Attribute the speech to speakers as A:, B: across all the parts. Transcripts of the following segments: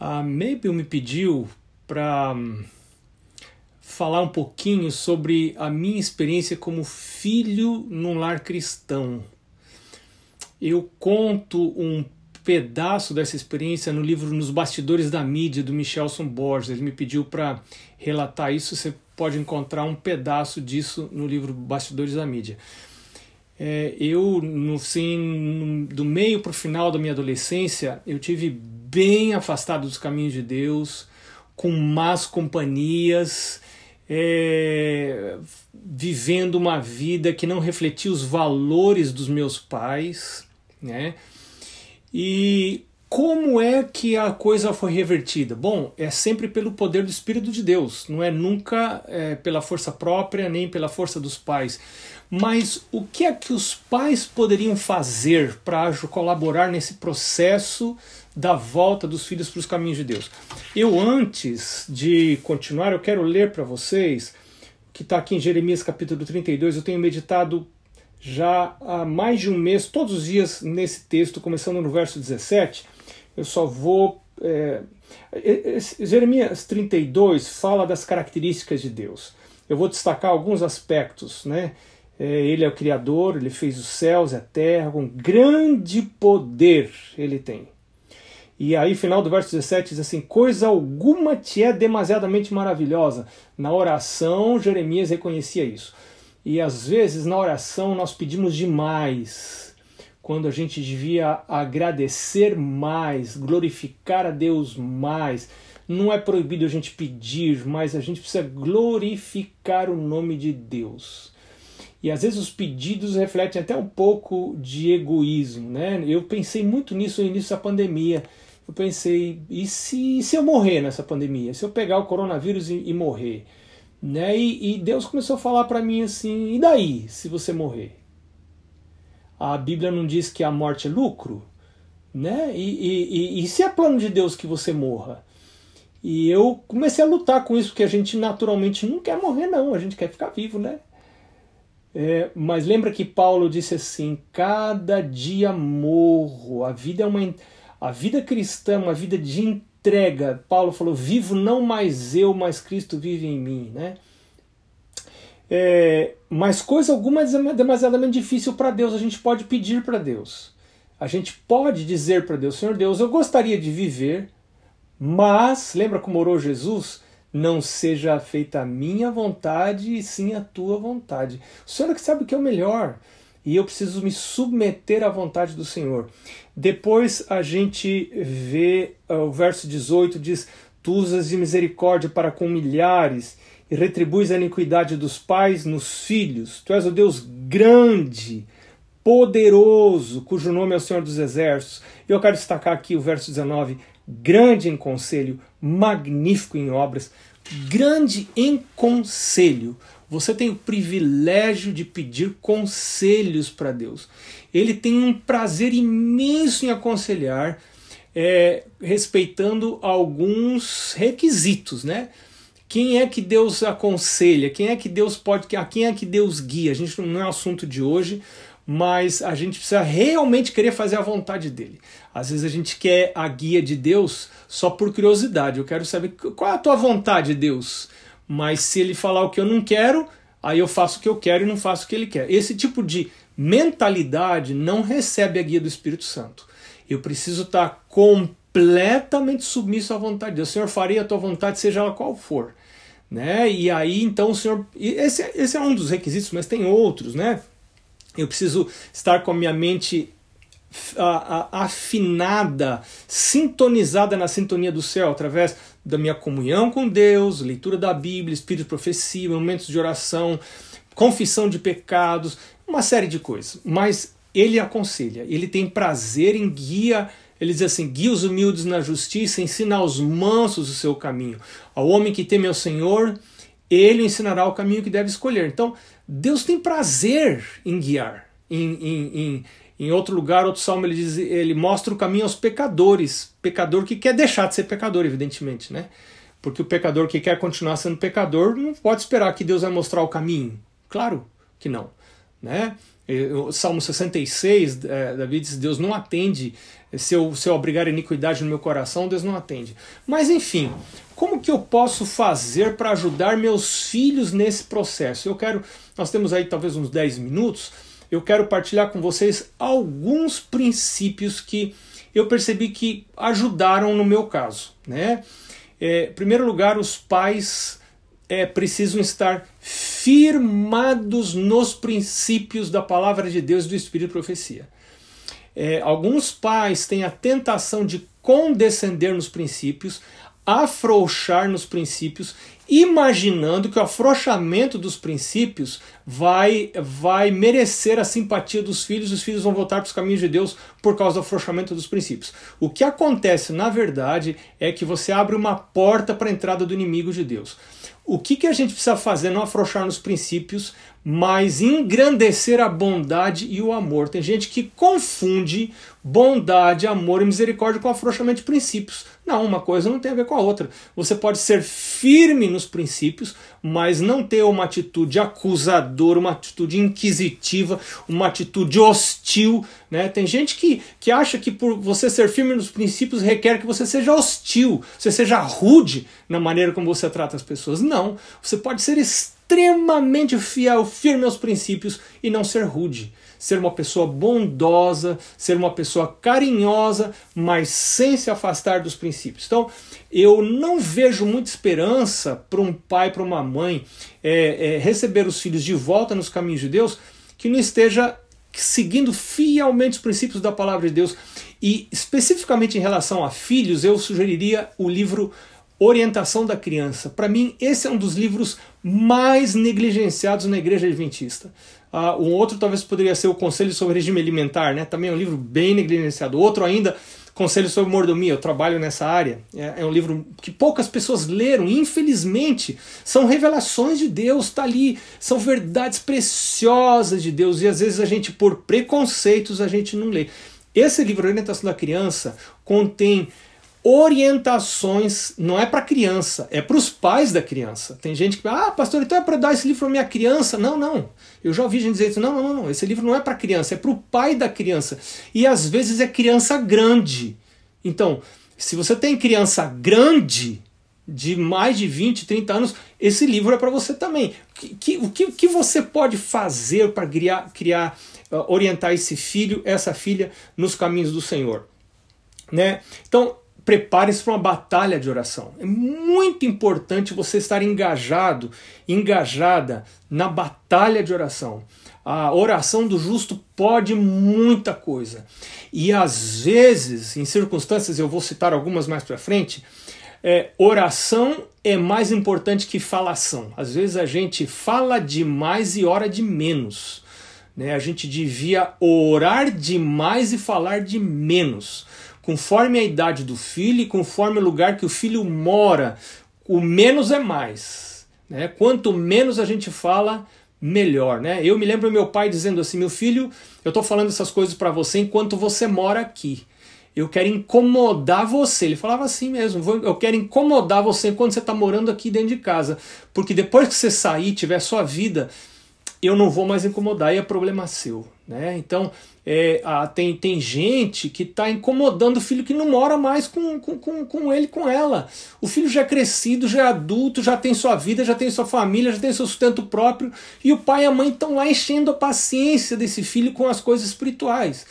A: A Mabel me pediu para hum, falar um pouquinho sobre a minha experiência como filho num lar cristão. Eu conto um pedaço dessa experiência no livro Nos Bastidores da Mídia, do Michelson Borges. Ele me pediu para relatar isso. Você pode encontrar um pedaço disso no livro Bastidores da Mídia. É, eu, no fim, do meio para o final da minha adolescência, eu tive bem afastado dos caminhos de Deus, com más companhias, é, vivendo uma vida que não refletia os valores dos meus pais, né? E como é que a coisa foi revertida? Bom, é sempre pelo poder do Espírito de Deus, não é nunca é, pela força própria nem pela força dos pais. Mas o que é que os pais poderiam fazer para colaborar nesse processo da volta dos filhos para os caminhos de Deus? Eu, antes de continuar, eu quero ler para vocês, que está aqui em Jeremias capítulo 32, eu tenho meditado já há mais de um mês, todos os dias nesse texto, começando no verso 17. Eu só vou. É, Jeremias 32 fala das características de Deus. Eu vou destacar alguns aspectos, né? É, ele é o Criador, ele fez os céus e a terra, com grande poder ele tem. E aí, final do verso 17 diz assim: Coisa alguma te é demasiadamente maravilhosa. Na oração, Jeremias reconhecia isso. E às vezes na oração nós pedimos demais, quando a gente devia agradecer mais, glorificar a Deus mais. Não é proibido a gente pedir, mas a gente precisa glorificar o nome de Deus. E às vezes os pedidos refletem até um pouco de egoísmo, né? Eu pensei muito nisso no início da pandemia. Eu pensei, e se, se eu morrer nessa pandemia? Se eu pegar o coronavírus e, e morrer? Né? E, e Deus começou a falar para mim assim: e daí, se você morrer? A Bíblia não diz que a morte é lucro? Né? E, e, e, e se é plano de Deus que você morra? E eu comecei a lutar com isso, porque a gente naturalmente não quer morrer, não, a gente quer ficar vivo, né? É, mas lembra que Paulo disse assim: cada dia morro. A vida é uma a vida cristã, é uma vida de entrega. Paulo falou: vivo não mais eu, mas Cristo vive em mim, né? É, mas coisa alguma é demasiadamente difícil para Deus. A gente pode pedir para Deus. A gente pode dizer para Deus: Senhor Deus, eu gostaria de viver, mas lembra como orou Jesus? não seja feita a minha vontade e sim a tua vontade. O Senhor é que sabe o que é o melhor e eu preciso me submeter à vontade do Senhor. Depois a gente vê uh, o verso 18 diz: Tu usas de misericórdia para com milhares e retribuis a iniquidade dos pais nos filhos. Tu és o Deus grande, poderoso, cujo nome é o Senhor dos Exércitos. E eu quero destacar aqui o verso 19: grande em conselho, magnífico em obras, grande em conselho. Você tem o privilégio de pedir conselhos para Deus. Ele tem um prazer imenso em aconselhar, é, respeitando alguns requisitos, né? Quem é que Deus aconselha? Quem é que Deus pode? A quem é que Deus guia? A gente não é assunto de hoje, mas a gente precisa realmente querer fazer a vontade dele. Às vezes a gente quer a guia de Deus só por curiosidade. Eu quero saber qual é a tua vontade, Deus. Mas se ele falar o que eu não quero, aí eu faço o que eu quero e não faço o que ele quer. Esse tipo de mentalidade não recebe a guia do Espírito Santo. Eu preciso estar completamente submisso à vontade de Deus. Senhor faria a tua vontade, seja ela qual for. Né? E aí então o Senhor. Esse, esse é um dos requisitos, mas tem outros, né? Eu preciso estar com a minha mente afinada, sintonizada na sintonia do céu, através da minha comunhão com Deus, leitura da Bíblia, espírito de profecia, momentos de oração, confissão de pecados, uma série de coisas. Mas ele aconselha, ele tem prazer em guia. Ele diz assim: guia os humildes na justiça, ensina aos mansos o seu caminho. Ao homem que teme ao Senhor, ele ensinará o caminho que deve escolher. Então, Deus tem prazer em guiar. Em, em, em, em outro lugar, outro salmo, ele, diz, ele mostra o caminho aos pecadores. Pecador que quer deixar de ser pecador, evidentemente, né? Porque o pecador que quer continuar sendo pecador não pode esperar que Deus vai mostrar o caminho. Claro que não. Né? O Salmo 66, é, Davi diz: Deus não atende. Se eu, se eu obrigar iniquidade no meu coração, Deus não atende. Mas enfim, como que eu posso fazer para ajudar meus filhos nesse processo? Eu quero. Nós temos aí talvez uns 10 minutos. Eu quero partilhar com vocês alguns princípios que eu percebi que ajudaram no meu caso. Né? É, em primeiro lugar, os pais é, precisam estar firmados nos princípios da palavra de Deus e do Espírito de Profecia. É, alguns pais têm a tentação de condescender nos princípios, afrouxar nos princípios, imaginando que o afrouxamento dos princípios vai, vai merecer a simpatia dos filhos, os filhos vão voltar para os caminhos de Deus por causa do afrouxamento dos princípios. O que acontece, na verdade, é que você abre uma porta para a entrada do inimigo de Deus. O que, que a gente precisa fazer? Não afrouxar nos princípios, mas engrandecer a bondade e o amor. Tem gente que confunde bondade, amor e misericórdia com afrouxamento de princípios. Não, uma coisa não tem a ver com a outra. Você pode ser firme nos princípios, mas não ter uma atitude acusadora, uma atitude inquisitiva, uma atitude hostil. Né? Tem gente que, que acha que por você ser firme nos princípios requer que você seja hostil, você seja rude na maneira como você trata as pessoas. Não, você pode ser extremamente fiel, firme aos princípios e não ser rude. Ser uma pessoa bondosa, ser uma pessoa carinhosa, mas sem se afastar dos princípios. Então, eu não vejo muita esperança para um pai, para uma mãe é, é, receber os filhos de volta nos caminhos de Deus que não esteja seguindo fielmente os princípios da palavra de Deus. E especificamente em relação a filhos, eu sugeriria o livro Orientação da Criança. Para mim, esse é um dos livros mais negligenciados na igreja adventista. Uh, um outro talvez poderia ser o Conselho sobre Regime Alimentar, né? também é um livro bem negligenciado. Outro ainda, Conselho sobre Mordomia, eu trabalho nessa área. É, é um livro que poucas pessoas leram, infelizmente. São revelações de Deus, está ali, são verdades preciosas de Deus, e às vezes a gente, por preconceitos, a gente não lê. Esse livro, Orientação da Criança, contém orientações, não é para criança, é para os pais da criança. Tem gente que, ah, pastor, então é para dar esse livro para minha criança. Não, não. Eu já ouvi gente dizer isso. Não, não, não. Esse livro não é para criança, é para o pai da criança. E às vezes é criança grande. Então, se você tem criança grande, de mais de 20, 30 anos, esse livro é para você também. Que, que, o que, que você pode fazer para criar, criar uh, orientar esse filho, essa filha, nos caminhos do Senhor? Né? Então, prepare-se para uma batalha de oração. É muito importante você estar engajado, engajada na batalha de oração. A oração do justo pode muita coisa. E às vezes, em circunstâncias, eu vou citar algumas mais para frente, é, oração é mais importante que falação. Às vezes a gente fala demais e ora de menos. Né? A gente devia orar demais e falar de menos conforme a idade do filho e conforme o lugar que o filho mora, o menos é mais. Né? Quanto menos a gente fala, melhor. Né? Eu me lembro meu pai dizendo assim: meu filho, eu estou falando essas coisas para você enquanto você mora aqui. Eu quero incomodar você. Ele falava assim mesmo: eu quero incomodar você enquanto você está morando aqui dentro de casa. Porque depois que você sair, tiver sua vida, eu não vou mais incomodar e é problema seu. Né? Então, é, a, tem, tem gente que está incomodando o filho que não mora mais com, com, com, com ele, com ela. O filho já é crescido, já é adulto, já tem sua vida, já tem sua família, já tem seu sustento próprio, e o pai e a mãe estão lá enchendo a paciência desse filho com as coisas espirituais.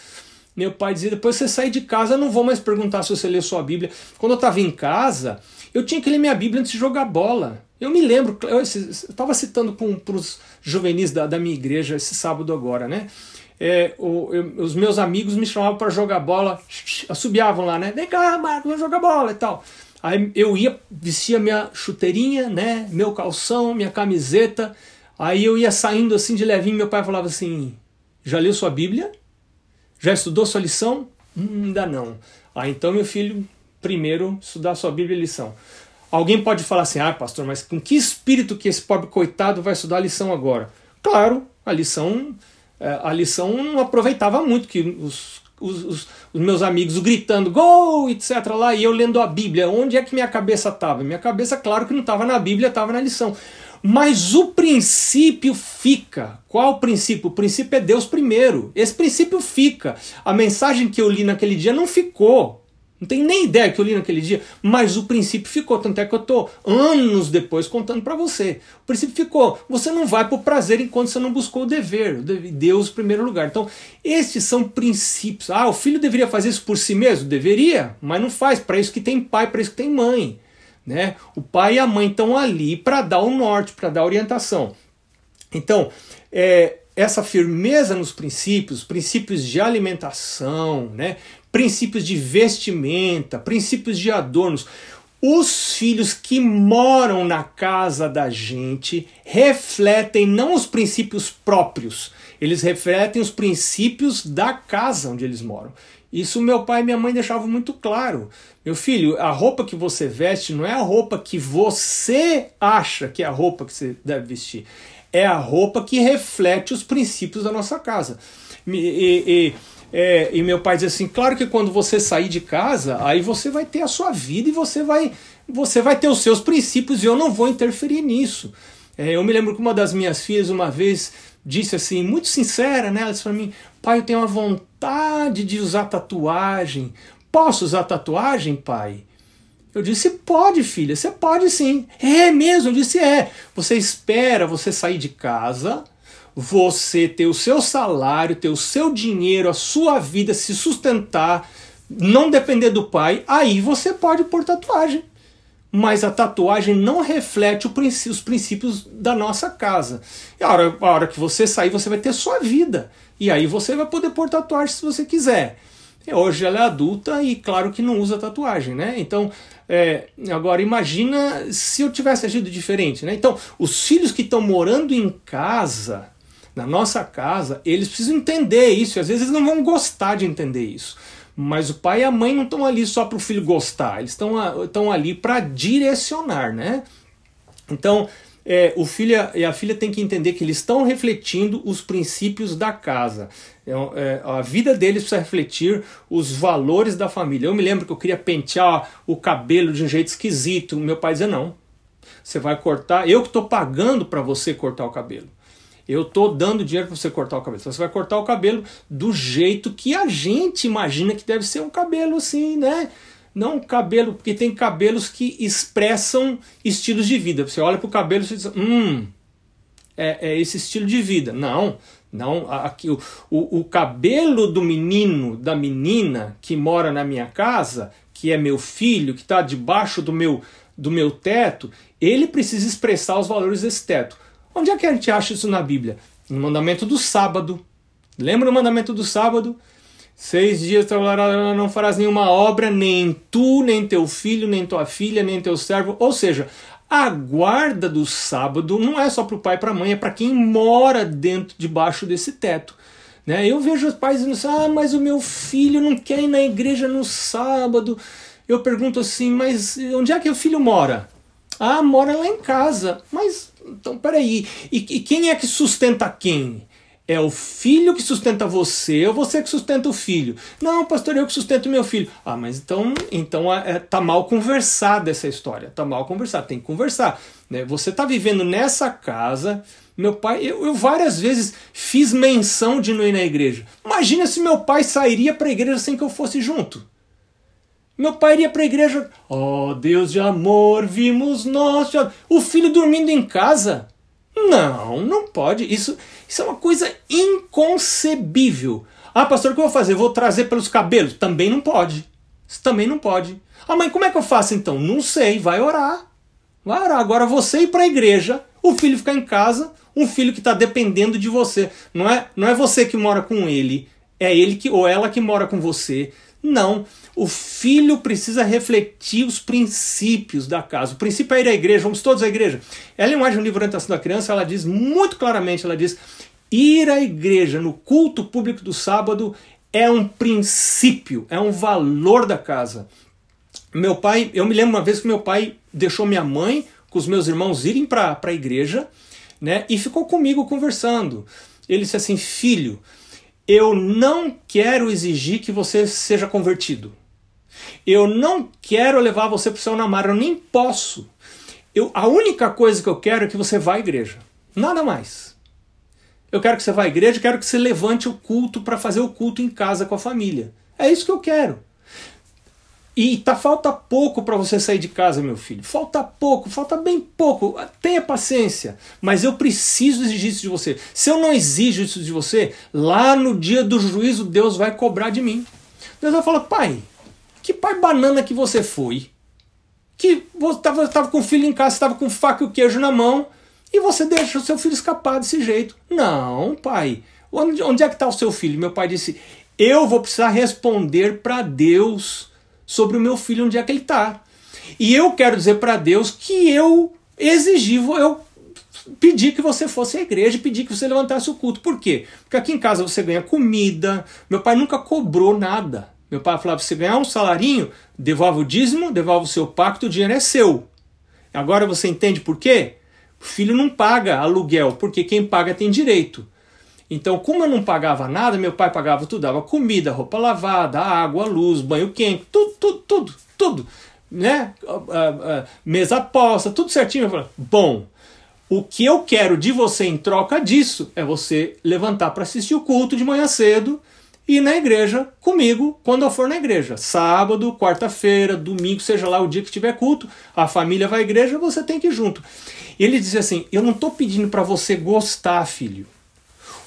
A: Meu pai dizia: depois você sair de casa, eu não vou mais perguntar se você lê sua Bíblia. Quando eu estava em casa, eu tinha que ler minha Bíblia antes de jogar bola. Eu me lembro, eu estava citando para os juvenis da, da minha igreja esse sábado agora, né? É, o, eu, os meus amigos me chamavam para jogar bola, assobiavam lá, né? Vem cá, Marcos, vamos jogar bola e tal. Aí eu ia, vestia minha chuteirinha, né? Meu calção, minha camiseta. Aí eu ia saindo assim de levinho, meu pai falava assim: Já leu sua Bíblia? Já estudou sua lição? Hum, ainda não. Ah, então meu filho, primeiro estudar sua Bíblia e lição. Alguém pode falar assim: Ah, pastor, mas com que espírito que esse pobre coitado vai estudar a lição agora? Claro, a lição a lição não aproveitava muito, que os, os, os, os, meus amigos gritando gol, etc. lá, e eu lendo a Bíblia. Onde é que minha cabeça estava? Minha cabeça, claro que não estava na Bíblia, estava na lição. Mas o princípio fica. Qual o princípio? O princípio é Deus primeiro. Esse princípio fica. A mensagem que eu li naquele dia não ficou. Não tenho nem ideia que eu li naquele dia, mas o princípio ficou. Tanto é que eu estou anos depois contando para você. O princípio ficou. Você não vai por prazer enquanto você não buscou o dever. Deus em primeiro lugar. Então, esses são princípios. Ah, o filho deveria fazer isso por si mesmo? Deveria, mas não faz. Para isso que tem pai, para isso que tem mãe. Né? O pai e a mãe estão ali para dar o norte, para dar orientação. Então, é, essa firmeza nos princípios, princípios de alimentação, né? Princípios de vestimenta, princípios de adornos. Os filhos que moram na casa da gente refletem não os princípios próprios, eles refletem os princípios da casa onde eles moram. Isso meu pai e minha mãe deixavam muito claro. Meu filho, a roupa que você veste não é a roupa que você acha que é a roupa que você deve vestir. É a roupa que reflete os princípios da nossa casa. E, e, é, e meu pai diz assim: claro que quando você sair de casa, aí você vai ter a sua vida e você vai, você vai ter os seus princípios e eu não vou interferir nisso. É, eu me lembro que uma das minhas filhas uma vez disse assim, muito sincera, né? Ela disse para mim: pai, eu tenho uma vontade de usar tatuagem. Posso usar tatuagem, pai? Eu disse, pode, filha, você pode sim. É mesmo? Eu disse, é. Você espera você sair de casa você ter o seu salário, ter o seu dinheiro, a sua vida, se sustentar, não depender do pai, aí você pode pôr tatuagem. Mas a tatuagem não reflete os princípios da nossa casa. E a hora, a hora que você sair, você vai ter sua vida. E aí você vai poder pôr tatuagem se você quiser. E hoje ela é adulta e claro que não usa tatuagem, né? Então, é, agora imagina se eu tivesse agido diferente, né? Então, os filhos que estão morando em casa, na nossa casa, eles precisam entender isso. E às vezes eles não vão gostar de entender isso. Mas o pai e a mãe não estão ali só para o filho gostar, eles estão ali para direcionar, né? Então, é, o filho e a filha têm que entender que eles estão refletindo os princípios da casa. É, é, a vida deles precisa refletir os valores da família. Eu me lembro que eu queria pentear o cabelo de um jeito esquisito. Meu pai dizia: não, você vai cortar, eu que estou pagando para você cortar o cabelo. Eu tô dando dinheiro para você cortar o cabelo. Você vai cortar o cabelo do jeito que a gente imagina que deve ser um cabelo assim, né? Não um cabelo, porque tem cabelos que expressam estilos de vida. Você olha para o cabelo e diz, hum, é, é, esse estilo de vida. Não, não. Aqui, o, o, o cabelo do menino, da menina que mora na minha casa, que é meu filho, que está debaixo do meu, do meu teto, ele precisa expressar os valores desse teto. Onde é que a gente acha isso na Bíblia? No mandamento do sábado. Lembra o mandamento do sábado? Seis dias trabalharás, não farás nenhuma obra, nem tu, nem teu filho, nem tua filha, nem teu servo. Ou seja, a guarda do sábado não é só para o pai e para a mãe, é para quem mora dentro, debaixo desse teto. Né? Eu vejo os pais dizendo assim, ah, mas o meu filho não quer ir na igreja no sábado. Eu pergunto assim, mas onde é que o filho mora? Ah, mora lá em casa. Mas então, peraí. E, e quem é que sustenta quem? É o filho que sustenta você ou você que sustenta o filho? Não, pastor, eu que sustento meu filho. Ah, mas então, então é, tá mal conversada essa história. Tá mal conversada, tem que conversar. Né? Você tá vivendo nessa casa. Meu pai, eu, eu várias vezes fiz menção de não ir na igreja. Imagina se meu pai sairia para a igreja sem que eu fosse junto. Meu pai iria para a igreja. Oh, Deus de amor, vimos nós. O filho dormindo em casa? Não, não pode. Isso, isso é uma coisa inconcebível. Ah, pastor, o que eu vou fazer? Vou trazer pelos cabelos? Também não pode. Isso também não pode. Ah, mãe, como é que eu faço então? Não sei, vai orar. Vai orar. Agora você ir para a igreja, o filho ficar em casa, um filho que está dependendo de você. Não é, não é você que mora com ele, é ele que ou ela que mora com você. Não. O filho precisa refletir os princípios da casa. O princípio é ir à igreja, vamos todos à igreja. Ela mais no livro Orientação da Criança, ela diz muito claramente, ela diz, ir à igreja no culto público do sábado é um princípio, é um valor da casa. Meu pai, eu me lembro uma vez que meu pai deixou minha mãe com os meus irmãos irem para a igreja, né? E ficou comigo conversando. Ele disse assim: "Filho, eu não quero exigir que você seja convertido. Eu não quero levar você para o seu namoro, eu nem posso. Eu, a única coisa que eu quero é que você vá à igreja. Nada mais. Eu quero que você vá à igreja, quero que você levante o culto para fazer o culto em casa com a família. É isso que eu quero. E tá falta pouco para você sair de casa, meu filho. Falta pouco, falta bem pouco. Tenha paciência, mas eu preciso exigir isso de você. Se eu não exijo isso de você, lá no dia do juízo Deus vai cobrar de mim. Deus vai falar: "Pai, que pai banana que você foi? Que você estava tava com o filho em casa, estava com faca e o queijo na mão, e você deixa o seu filho escapar desse jeito. Não, pai. Onde, onde é que está o seu filho? Meu pai disse: Eu vou precisar responder para Deus sobre o meu filho, onde é que ele está. E eu quero dizer para Deus que eu exigi, eu pedi que você fosse à igreja, pedi que você levantasse o culto. Por quê? Porque aqui em casa você ganha comida. Meu pai nunca cobrou nada. Meu pai falava: você ganhar um salarinho, devolve o dízimo, devolve o seu pacto, o dinheiro é seu. Agora você entende por quê? O filho não paga aluguel, porque quem paga tem direito. Então, como eu não pagava nada, meu pai pagava tudo, dava comida, roupa lavada, água, luz, banho quente, tudo, tudo, tudo, tudo, né? Mesa posta, tudo certinho. Eu falei, bom, o que eu quero de você em troca disso é você levantar para assistir o culto de manhã cedo e ir na igreja comigo quando eu for na igreja. Sábado, quarta-feira, domingo, seja lá o dia que tiver culto, a família vai à igreja, você tem que ir junto. Ele dizia assim: Eu não estou pedindo para você gostar, filho.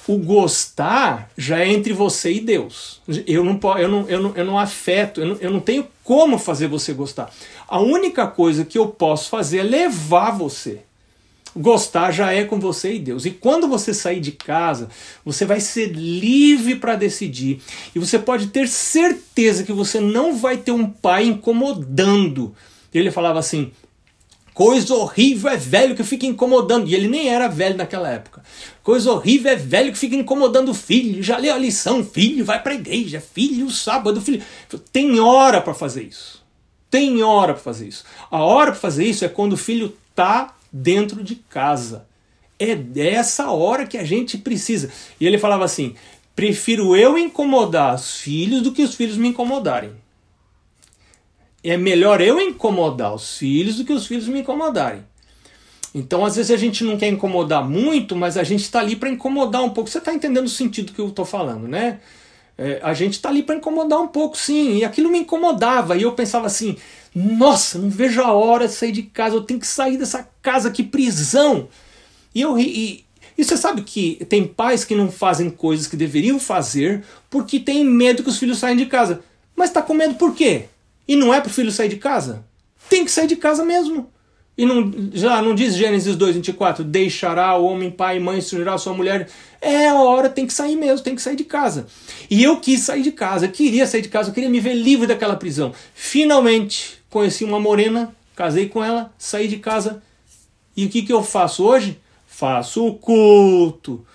A: O gostar já é entre você e Deus. Eu não, eu não, eu não, eu não afeto, eu não, eu não tenho como fazer você gostar. A única coisa que eu posso fazer é levar você. Gostar já é com você e Deus. E quando você sair de casa, você vai ser livre para decidir. E você pode ter certeza que você não vai ter um pai incomodando. Ele falava assim: Coisa horrível é velho que fica incomodando. E ele nem era velho naquela época. Coisa horrível é velho que fica incomodando o filho. Já leu a lição, filho, vai para a igreja, filho, sábado, filho. Tem hora para fazer isso. Tem hora para fazer isso. A hora para fazer isso é quando o filho tá dentro de casa. É dessa hora que a gente precisa. E ele falava assim: prefiro eu incomodar os filhos do que os filhos me incomodarem é melhor eu incomodar os filhos do que os filhos me incomodarem. Então, às vezes a gente não quer incomodar muito, mas a gente está ali para incomodar um pouco. Você está entendendo o sentido que eu estou falando, né? É, a gente está ali para incomodar um pouco, sim. E aquilo me incomodava. E eu pensava assim: nossa, não vejo a hora de sair de casa. Eu tenho que sair dessa casa, que prisão. E eu e, e você sabe que tem pais que não fazem coisas que deveriam fazer porque tem medo que os filhos saiam de casa. Mas está com medo por quê? E não é para o filho sair de casa? Tem que sair de casa mesmo. E não, já não diz Gênesis 2, 24, deixará o homem pai e mãe, a sua mulher. É a hora, tem que sair mesmo, tem que sair de casa. E eu quis sair de casa, queria sair de casa, eu queria me ver livre daquela prisão. Finalmente, conheci uma morena, casei com ela, saí de casa. E o que, que eu faço hoje? Faço o culto,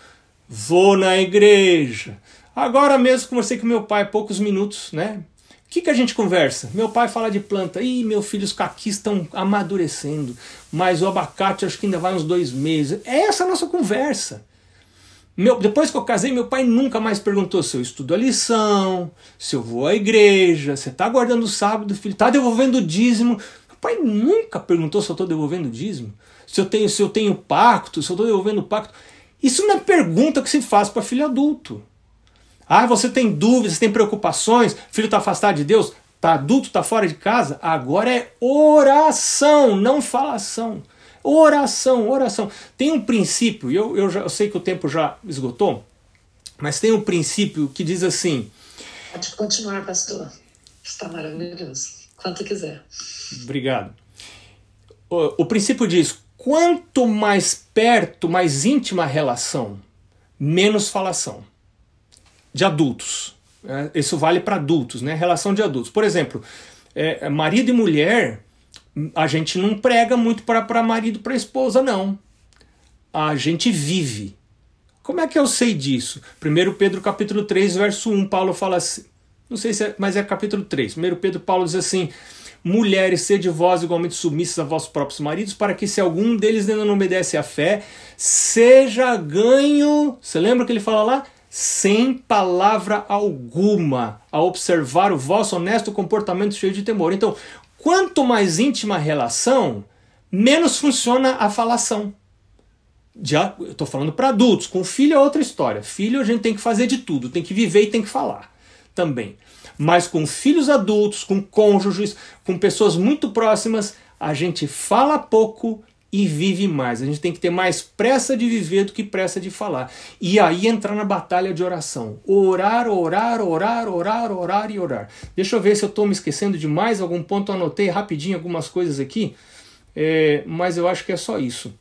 A: vou na igreja. Agora mesmo conversei com meu pai poucos minutos, né? Que, que a gente conversa? Meu pai fala de planta. Ih, meu filho, os caquis estão amadurecendo. Mas o abacate acho que ainda vai uns dois meses. É essa a nossa conversa. Meu, depois que eu casei, meu pai nunca mais perguntou se eu estudo a lição, se eu vou à igreja, se está guardando o sábado, filho, está devolvendo o dízimo. Meu pai nunca perguntou se eu estou devolvendo o dízimo, se eu tenho, se eu tenho pacto, se eu estou devolvendo o pacto. Isso não é pergunta que se faz para filho adulto. Ah, você tem dúvidas, tem preocupações, filho está afastado de Deus, está adulto, está fora de casa. Agora é oração, não falação. Oração, oração. Tem um princípio, eu, eu, já, eu sei que o tempo já esgotou, mas tem um princípio que diz assim.
B: Pode continuar, pastor. Está maravilhoso. Quanto quiser.
A: Obrigado. O, o princípio diz: quanto mais perto, mais íntima a relação, menos falação de adultos. É, isso vale para adultos, né? Relação de adultos. Por exemplo, é, marido e mulher, a gente não prega muito para marido para esposa, não. A gente vive. Como é que eu sei disso? 1 Pedro capítulo 3, verso 1, Paulo fala assim, não sei se é, mas é capítulo 3. 1 Pedro Paulo diz assim: Mulheres, sede vós igualmente submissas a vossos próprios maridos, para que se algum deles ainda não obedece à fé, seja ganho. Você lembra que ele fala lá? Sem palavra alguma, a observar o vosso honesto comportamento cheio de temor. Então, quanto mais íntima a relação, menos funciona a falação. Já, eu estou falando para adultos, com filho é outra história. Filho a gente tem que fazer de tudo, tem que viver e tem que falar também. Mas com filhos adultos, com cônjuges, com pessoas muito próximas, a gente fala pouco e vive mais. A gente tem que ter mais pressa de viver do que pressa de falar. E aí entrar na batalha de oração. Orar, orar, orar, orar, orar e orar. Deixa eu ver se eu estou me esquecendo de mais algum ponto. Eu anotei rapidinho algumas coisas aqui, é, mas eu acho que é só isso.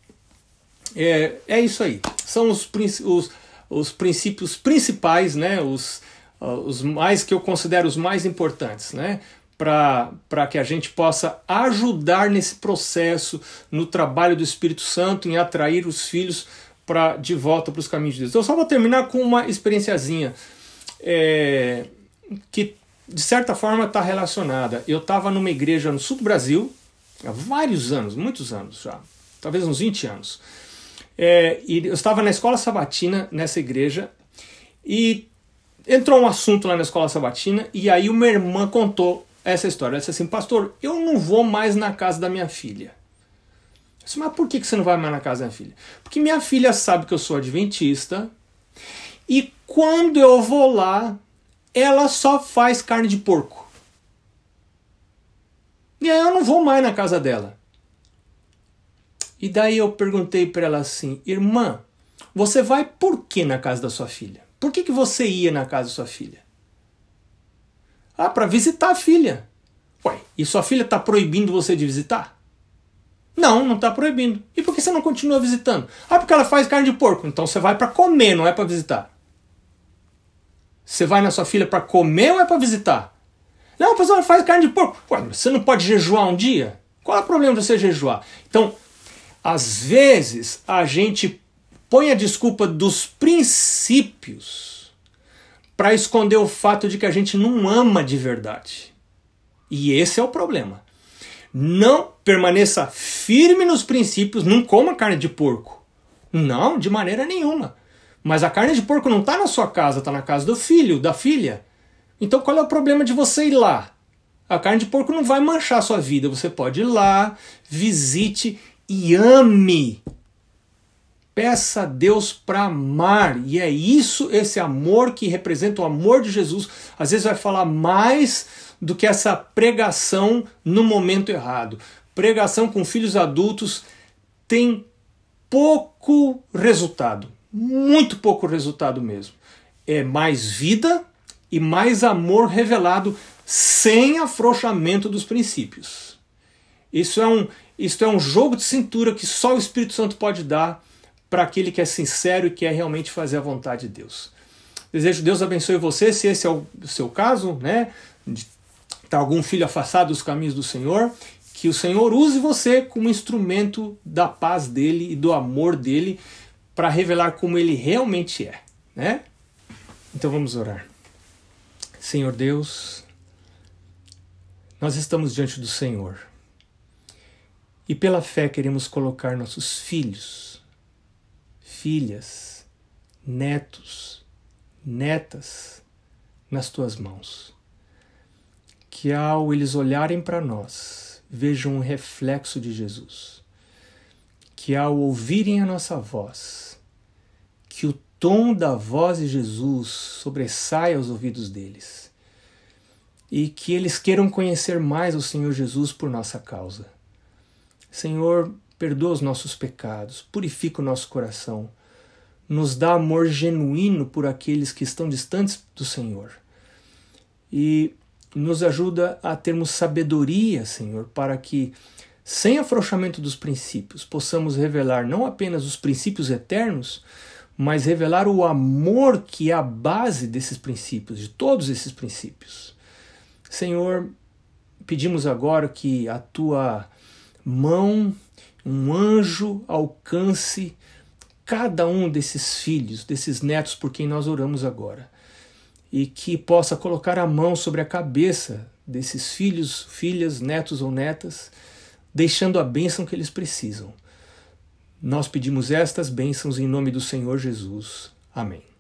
A: É, é isso aí. São os, os, os princípios principais, né? Os, uh, os mais que eu considero os mais importantes, né? Para que a gente possa ajudar nesse processo, no trabalho do Espírito Santo, em atrair os filhos para de volta para os caminhos de Deus. Então, eu só vou terminar com uma experienciazinha é, que, de certa forma, está relacionada. Eu estava numa igreja no sul do Brasil, há vários anos, muitos anos já, talvez uns 20 anos. É, e eu estava na escola sabatina nessa igreja e entrou um assunto lá na escola sabatina e aí uma irmã contou essa história. Ela disse assim, pastor, eu não vou mais na casa da minha filha. Eu disse, mas por que você não vai mais na casa da minha filha? Porque minha filha sabe que eu sou adventista e quando eu vou lá, ela só faz carne de porco. E aí eu não vou mais na casa dela. E daí eu perguntei para ela assim, irmã, você vai por que na casa da sua filha? Por que, que você ia na casa da sua filha? Ah, para visitar a filha. Ué, e sua filha está proibindo você de visitar? Não, não está proibindo. E por que você não continua visitando? Ah, porque ela faz carne de porco. Então você vai para comer, não é para visitar. Você vai na sua filha para comer ou é para visitar? Não, a pessoa faz carne de porco. Ué, você não pode jejuar um dia? Qual é o problema de você jejuar? Então, às vezes, a gente põe a desculpa dos princípios para esconder o fato de que a gente não ama de verdade. E esse é o problema. Não permaneça firme nos princípios, não coma carne de porco. Não, de maneira nenhuma. Mas a carne de porco não está na sua casa, está na casa do filho, da filha. Então qual é o problema de você ir lá? A carne de porco não vai manchar a sua vida. Você pode ir lá, visite e ame Peça a Deus para amar, e é isso, esse amor que representa o amor de Jesus. Às vezes vai falar mais do que essa pregação no momento errado. Pregação com filhos adultos tem pouco resultado, muito pouco resultado mesmo. É mais vida e mais amor revelado sem afrouxamento dos princípios. Isso é um, isso é um jogo de cintura que só o Espírito Santo pode dar para aquele que é sincero e quer realmente fazer a vontade de Deus. Desejo Deus abençoe você, se esse é o seu caso, né? Está algum filho afastado dos caminhos do Senhor, que o Senhor use você como instrumento da paz dele e do amor dele para revelar como ele realmente é, né? Então vamos orar. Senhor Deus, nós estamos diante do Senhor. E pela fé queremos colocar nossos filhos filhas, netos, netas nas tuas mãos. Que ao eles olharem para nós, vejam um reflexo de Jesus. Que ao ouvirem a nossa voz, que o tom da voz de Jesus sobressaia aos ouvidos deles. E que eles queiram conhecer mais o Senhor Jesus por nossa causa. Senhor, perdoa os nossos pecados, purifica o nosso coração, nos dá amor genuíno por aqueles que estão distantes do Senhor. E nos ajuda a termos sabedoria, Senhor, para que, sem afrouxamento dos princípios, possamos revelar não apenas os princípios eternos, mas revelar o amor que é a base desses princípios, de todos esses princípios. Senhor, pedimos agora que a tua mão um anjo alcance cada um desses filhos, desses netos por quem nós oramos agora, e que possa colocar a mão sobre a cabeça desses filhos, filhas, netos ou netas, deixando a bênção que eles precisam. Nós pedimos estas bênçãos em nome do Senhor Jesus. Amém.